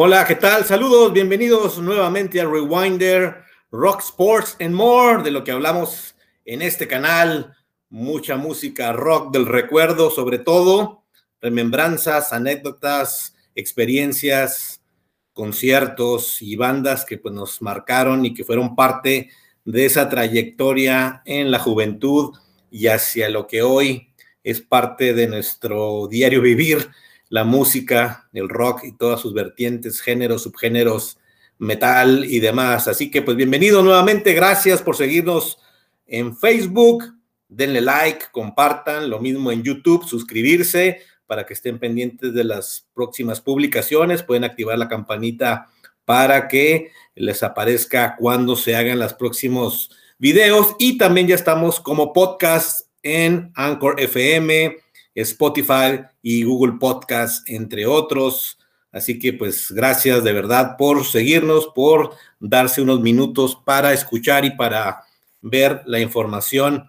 Hola, ¿qué tal? Saludos, bienvenidos nuevamente a Rewinder, Rock Sports and More, de lo que hablamos en este canal. Mucha música rock del recuerdo, sobre todo, remembranzas, anécdotas, experiencias, conciertos y bandas que pues, nos marcaron y que fueron parte de esa trayectoria en la juventud y hacia lo que hoy es parte de nuestro diario vivir la música, el rock y todas sus vertientes, géneros, subgéneros, metal y demás. Así que pues bienvenido nuevamente, gracias por seguirnos en Facebook, denle like, compartan, lo mismo en YouTube, suscribirse para que estén pendientes de las próximas publicaciones, pueden activar la campanita para que les aparezca cuando se hagan los próximos videos. Y también ya estamos como podcast en Anchor FM, Spotify y Google Podcast, entre otros. Así que pues gracias de verdad por seguirnos, por darse unos minutos para escuchar y para ver la información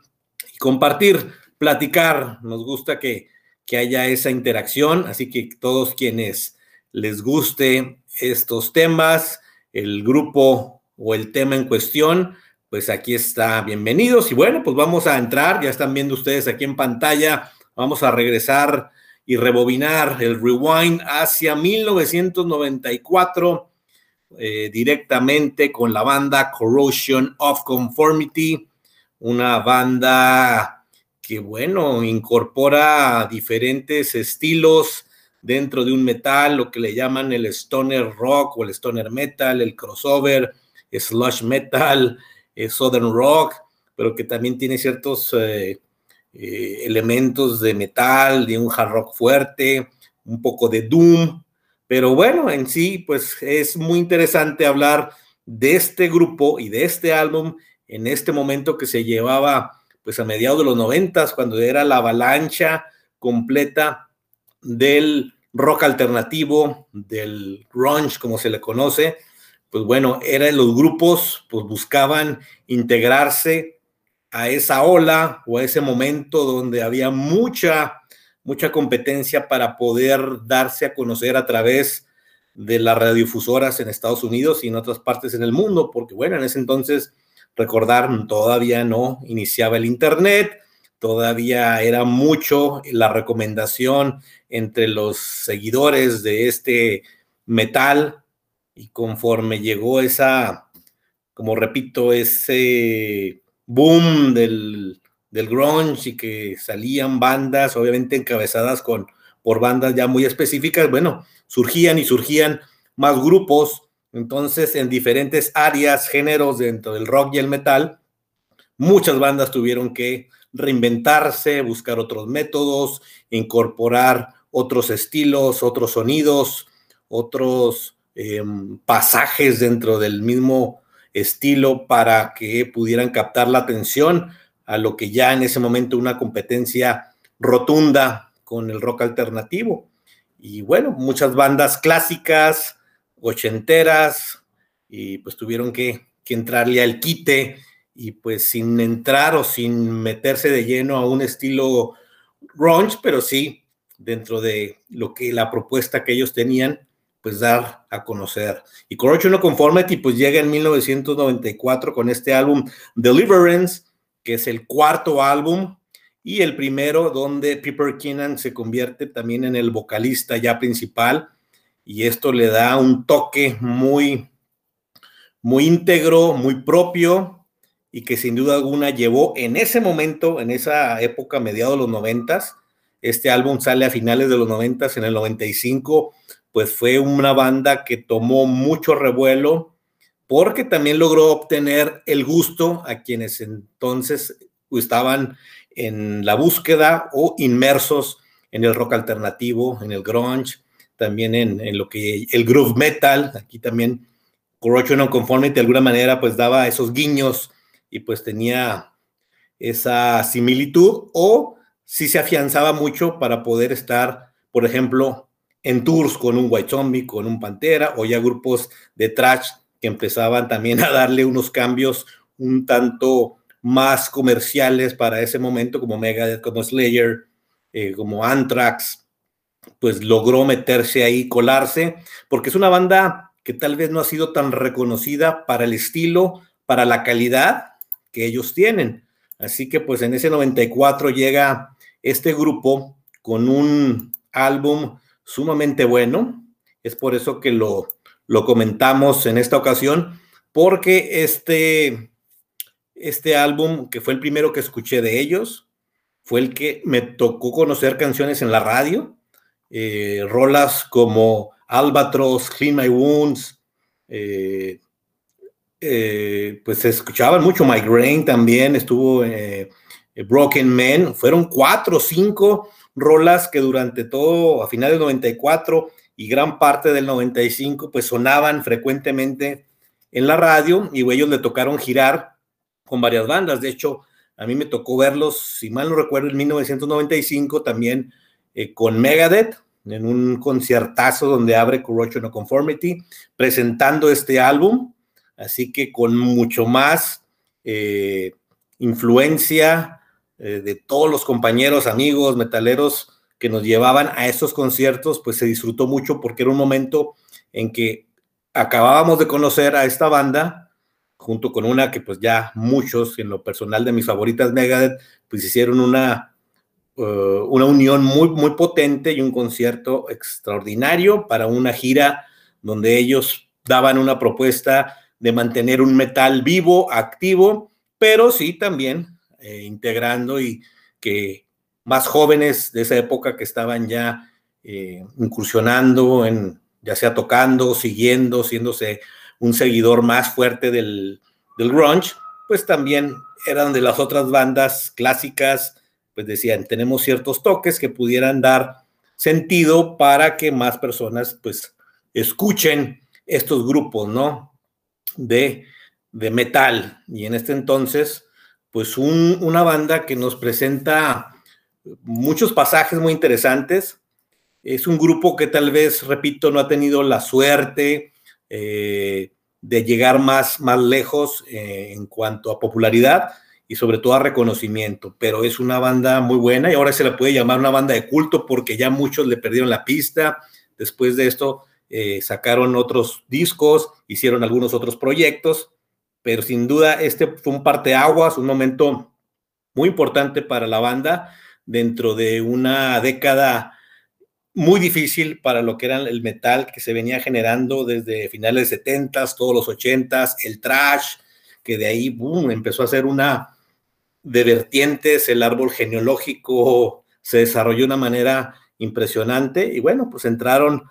y compartir, platicar. Nos gusta que, que haya esa interacción, así que todos quienes les guste estos temas, el grupo o el tema en cuestión, pues aquí está, bienvenidos. Y bueno, pues vamos a entrar, ya están viendo ustedes aquí en pantalla Vamos a regresar y rebobinar el rewind hacia 1994 eh, directamente con la banda Corrosion of Conformity, una banda que, bueno, incorpora diferentes estilos dentro de un metal, lo que le llaman el stoner rock o el stoner metal, el crossover, slush metal, eh, southern rock, pero que también tiene ciertos... Eh, eh, elementos de metal, de un hard rock fuerte, un poco de doom, pero bueno, en sí, pues es muy interesante hablar de este grupo y de este álbum en este momento que se llevaba pues a mediados de los noventas, cuando era la avalancha completa del rock alternativo, del grunge, como se le conoce, pues bueno, eran los grupos, pues buscaban integrarse a esa ola o a ese momento donde había mucha, mucha competencia para poder darse a conocer a través de las radiodifusoras en Estados Unidos y en otras partes en el mundo, porque bueno, en ese entonces, recordar, todavía no iniciaba el Internet, todavía era mucho la recomendación entre los seguidores de este metal y conforme llegó esa, como repito, ese boom del, del grunge y que salían bandas, obviamente encabezadas con, por bandas ya muy específicas, bueno, surgían y surgían más grupos, entonces en diferentes áreas, géneros dentro del rock y el metal, muchas bandas tuvieron que reinventarse, buscar otros métodos, incorporar otros estilos, otros sonidos, otros em, pasajes dentro del mismo estilo para que pudieran captar la atención a lo que ya en ese momento una competencia rotunda con el rock alternativo. Y bueno, muchas bandas clásicas, ochenteras, y pues tuvieron que, que entrarle al quite y pues sin entrar o sin meterse de lleno a un estilo grunge, pero sí dentro de lo que la propuesta que ellos tenían, pues dar a conocer. Y Corrosion No Conformity pues llega en 1994 con este álbum Deliverance, que es el cuarto álbum y el primero donde Piper Keenan se convierte también en el vocalista ya principal y esto le da un toque muy muy íntegro, muy propio y que sin duda alguna llevó en ese momento, en esa época, mediados de los noventas, este álbum sale a finales de los noventas, en el 95 pues fue una banda que tomó mucho revuelo porque también logró obtener el gusto a quienes entonces estaban en la búsqueda o inmersos en el rock alternativo, en el grunge, también en, lo que el groove metal, aquí también Corrosion Conformity de alguna manera pues daba esos guiños y pues tenía esa similitud o si se afianzaba mucho para poder estar, por ejemplo, en tours con un White Zombie, con un Pantera, o ya grupos de trash que empezaban también a darle unos cambios un tanto más comerciales para ese momento, como Megadeth, como Slayer, eh, como Anthrax, pues logró meterse ahí, colarse, porque es una banda que tal vez no ha sido tan reconocida para el estilo, para la calidad que ellos tienen. Así que pues en ese 94 llega este grupo con un álbum sumamente bueno. Es por eso que lo, lo comentamos en esta ocasión, porque este, este álbum, que fue el primero que escuché de ellos, fue el que me tocó conocer canciones en la radio, eh, rolas como Albatross, Clean My Wounds, eh, eh, pues se escuchaban mucho Migraine también, estuvo Broken Man, fueron cuatro o cinco rolas que durante todo, a finales del 94 y gran parte del 95, pues sonaban frecuentemente en la radio y ellos le tocaron girar con varias bandas. De hecho, a mí me tocó verlos, si mal no recuerdo, en 1995 también eh, con Megadeth, en un conciertazo donde abre Corruption of Conformity, presentando este álbum. Así que con mucho más eh, influencia eh, de todos los compañeros, amigos, metaleros que nos llevaban a esos conciertos, pues se disfrutó mucho porque era un momento en que acabábamos de conocer a esta banda, junto con una que pues ya muchos, en lo personal de mis favoritas Megadeth, pues hicieron una, uh, una unión muy, muy potente y un concierto extraordinario para una gira donde ellos daban una propuesta de mantener un metal vivo, activo, pero sí también eh, integrando y que más jóvenes de esa época que estaban ya eh, incursionando en, ya sea tocando, siguiendo, siéndose un seguidor más fuerte del, del grunge, pues también eran de las otras bandas clásicas, pues decían, tenemos ciertos toques que pudieran dar sentido para que más personas pues escuchen estos grupos, ¿no? De, de metal. Y en este entonces, pues una banda que nos presenta muchos pasajes muy interesantes. Es un grupo que tal vez, repito, no ha tenido la suerte eh, de llegar más, más lejos eh, en cuanto a popularidad y sobre todo a reconocimiento, pero es una banda muy buena y ahora se la puede llamar una banda de culto porque ya muchos le perdieron la pista. Después de esto eh, sacaron otros discos, hicieron algunos otros proyectos, pero sin duda este fue un parteaguas, un momento muy importante para la banda dentro de una década muy difícil para lo que era el metal que se venía generando desde finales de 70, todos los 80, el trash, que de ahí boom, empezó a ser una de vertientes, el árbol genealógico se desarrolló de una manera impresionante y bueno, pues entraron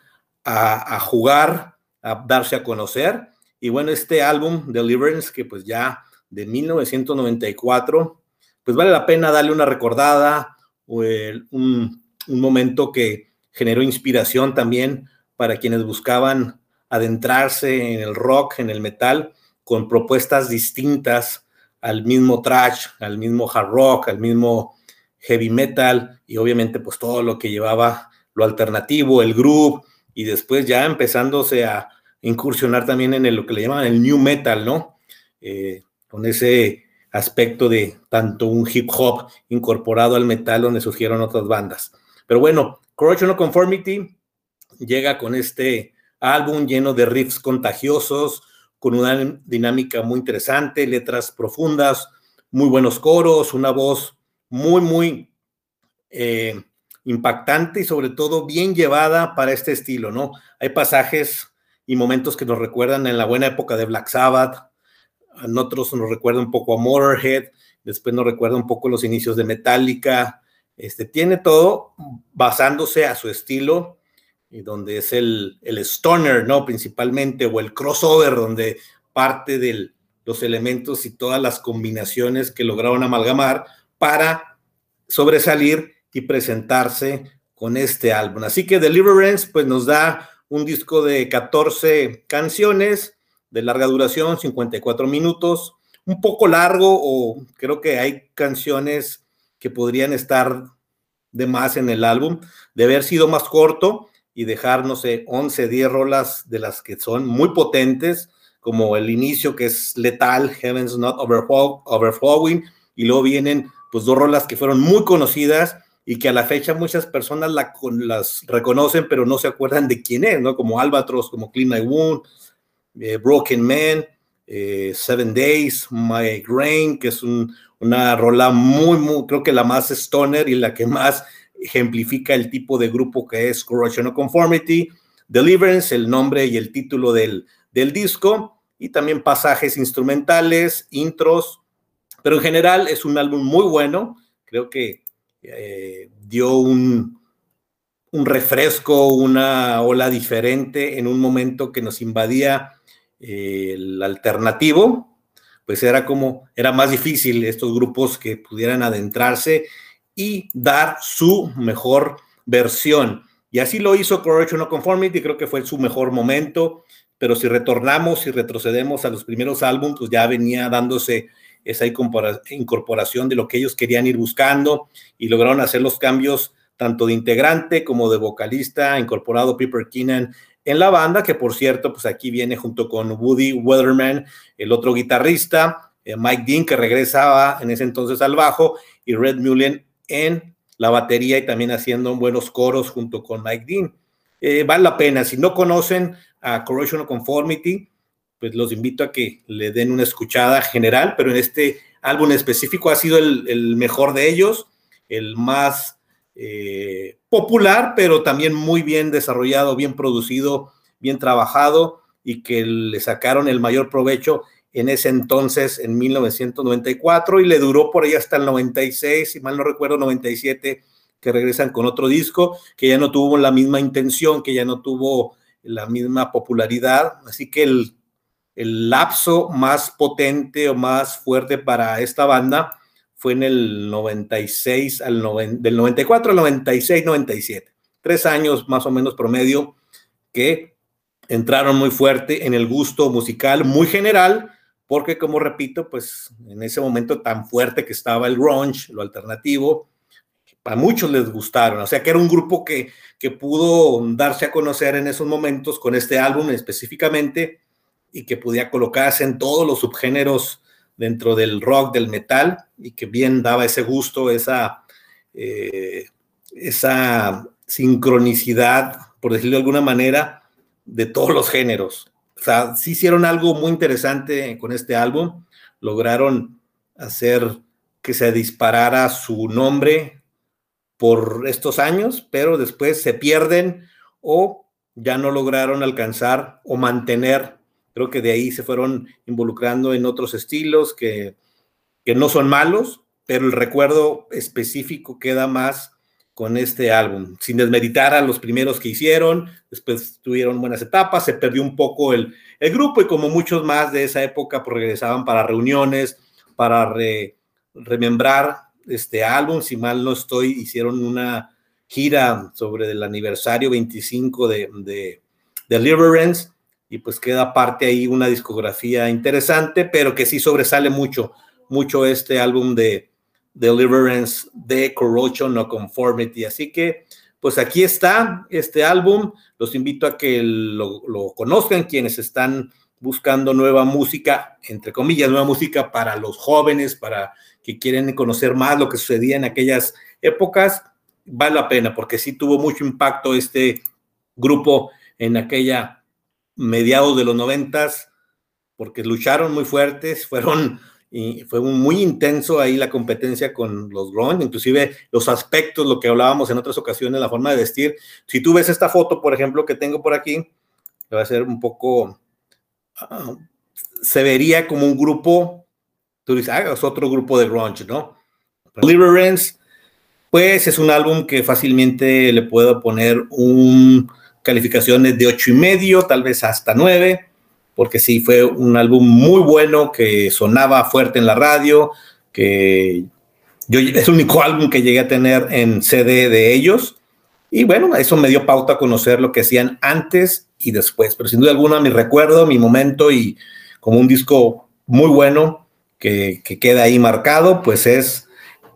a, a jugar, a darse a conocer y bueno, este álbum, Deliverance, que pues ya de 1994, pues vale la pena darle una recordada, o un, momento que generó inspiración también para quienes buscaban adentrarse en el rock, en el metal, con propuestas distintas al mismo trash, al mismo hard rock, al mismo heavy metal y obviamente pues todo lo que llevaba lo alternativo, el groove y después ya empezándose a incursionar también en lo que le llaman el new metal, ¿no? Eh, con ese aspecto de tanto un hip hop incorporado al metal donde surgieron otras bandas. Pero bueno, Corruption Conformity llega con este álbum lleno de riffs contagiosos, con una dinámica muy interesante, letras profundas, muy buenos coros, una voz muy, muy eh, impactante y sobre todo bien llevada para este estilo, ¿no? Hay pasajes y momentos que nos recuerdan en la buena época de Black Sabbath, en otros nos recuerda un poco a Motorhead, después nos recuerda un poco los inicios de Metallica, este, tiene todo basándose a su estilo, y donde es el, el stoner, ¿no? Principalmente, o el crossover, donde parte de los elementos y todas las combinaciones que lograron amalgamar para sobresalir y presentarse con este álbum. Así que Deliverance, pues nos da un disco de 14 canciones, de larga duración, 54 minutos, un poco largo o creo que hay canciones que podrían estar de más en el álbum, de haber sido más corto y dejar, no sé, 11, 10 rolas de las que son muy potentes, como el inicio que es letal, Heaven's Not Overflowing, y luego vienen pues dos rolas que fueron muy conocidas y que a la fecha muchas personas la, las reconocen, pero no se acuerdan de quién es, ¿no? Como Albatros, como Clean My Wound, eh, Broken Man, eh, Seven Days, My Grain, que es una rola muy, muy, creo que la más stoner y la que más ejemplifica el tipo de grupo que es Corruption Conformity, Deliverance, el nombre y el título del, del disco, y también pasajes instrumentales, intros, pero en general es un álbum muy bueno, creo que eh, dio un, un refresco, una ola diferente en un momento que nos invadía eh, el alternativo, pues era como, era más difícil estos grupos que pudieran adentrarse y dar su mejor versión. Y así lo hizo Correction No Conformity, creo que fue su mejor momento, pero si retornamos y retrocedemos a los primeros álbumes, pues ya venía dándose esa incorporación de lo que ellos querían ir buscando y lograron hacer los cambios tanto de integrante como de vocalista, incorporado Piper Keenan en la banda, que por cierto, pues aquí viene junto con Woody Weatherman, el otro guitarrista, eh, Mike Dean, que regresaba en ese entonces al bajo, y Red Mullen en la batería y también haciendo buenos coros junto con Mike Dean. Eh, vale la pena, si no conocen a Corrosion Conformity, pues los invito a que le den una escuchada general, pero en este álbum específico ha sido el, mejor de ellos, el más eh, popular, pero también muy bien desarrollado, bien producido, bien trabajado y que le sacaron el mayor provecho en ese entonces, en 1994, y le duró por ahí hasta el 96, si mal no recuerdo, 97, que regresan con otro disco, que ya no tuvo la misma intención, que ya no tuvo la misma popularidad, así que el el lapso más potente o más fuerte para esta banda fue en el 96 al del 94 al 96, 97. Tres años más o menos promedio que entraron muy fuerte en el gusto musical, muy general, porque como repito, pues en ese momento tan fuerte que estaba el grunge, lo alternativo, a muchos les gustaron, o sea que era un grupo que, que pudo darse a conocer en esos momentos con este álbum específicamente y que podía colocarse en todos los subgéneros dentro del rock, del metal, y que bien daba ese gusto, esa, eh, esa sincronicidad, por decirlo de alguna manera, de todos los géneros. O sea, sí hicieron algo muy interesante con este álbum, lograron hacer que se disparara su nombre por estos años, pero después se pierden o ya no lograron alcanzar o mantener Creo que de ahí se fueron involucrando en otros estilos que, que no son malos, pero el recuerdo específico queda más con este álbum, sin desmeritar a los primeros que hicieron, después tuvieron buenas etapas, se perdió un poco el, el grupo y como muchos más de esa época, pues regresaban para reuniones, para remembrar este álbum, si mal no estoy, hicieron una gira sobre el aniversario 25 de, de Deliverance y pues queda parte ahí una discografía interesante, pero que sí sobresale mucho, mucho este álbum de Deliverance de Corrosion No Conformity. Así que, pues aquí está este álbum. Los invito a que lo, lo conozcan quienes están buscando nueva música, entre comillas, nueva música para los jóvenes, para que quieren conocer más lo que sucedía en aquellas épocas. Vale la pena porque sí tuvo mucho impacto este grupo en aquella mediados de los noventas, porque lucharon muy fuertes, fueron y fue muy intenso ahí la competencia con los grunge, inclusive los aspectos, lo que hablábamos en otras ocasiones, la forma de vestir. Si tú ves esta foto, por ejemplo, que tengo por aquí, va a ser un poco, ah, se vería como un grupo, tú dices, ah, es otro grupo de grunge, ¿no? Deliverance, pues es un álbum que fácilmente le puedo poner un calificaciones de ocho y medio, tal vez hasta nueve, porque sí fue un álbum muy bueno que sonaba fuerte en la radio, que yo es el único álbum que llegué a tener en CD de ellos. Y bueno, eso me dio pauta a conocer lo que hacían antes y después. Pero sin duda alguna, mi recuerdo, mi momento y como un disco muy bueno que queda ahí marcado, pues es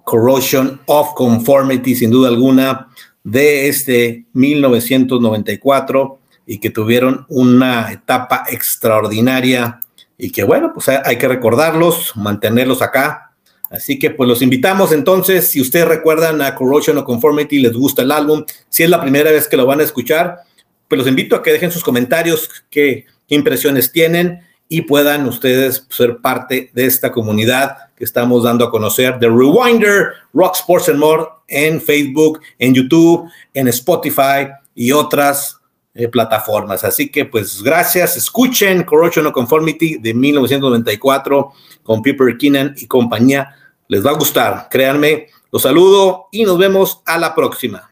Corrosion of Conformity, sin duda alguna, de este 1994 y que tuvieron una etapa extraordinaria y que bueno, pues hay que recordarlos, mantenerlos acá, Así que pues los invitamos entonces, si ustedes recuerdan a Corrosion o Conformity, les gusta el álbum, si es la primera vez que lo van a escuchar, pues los invito a que dejen sus comentarios, qué, impresiones tienen y puedan ustedes ser parte de esta comunidad que estamos dando a conocer de Rewinder, Rock Sports and More en Facebook, en YouTube, en Spotify y otras eh, plataformas. Así que pues gracias, escuchen Corrosion o Conformity de 1994 con Piper Keenan y compañía les va a gustar, créanme. Los saludo y nos vemos a la próxima.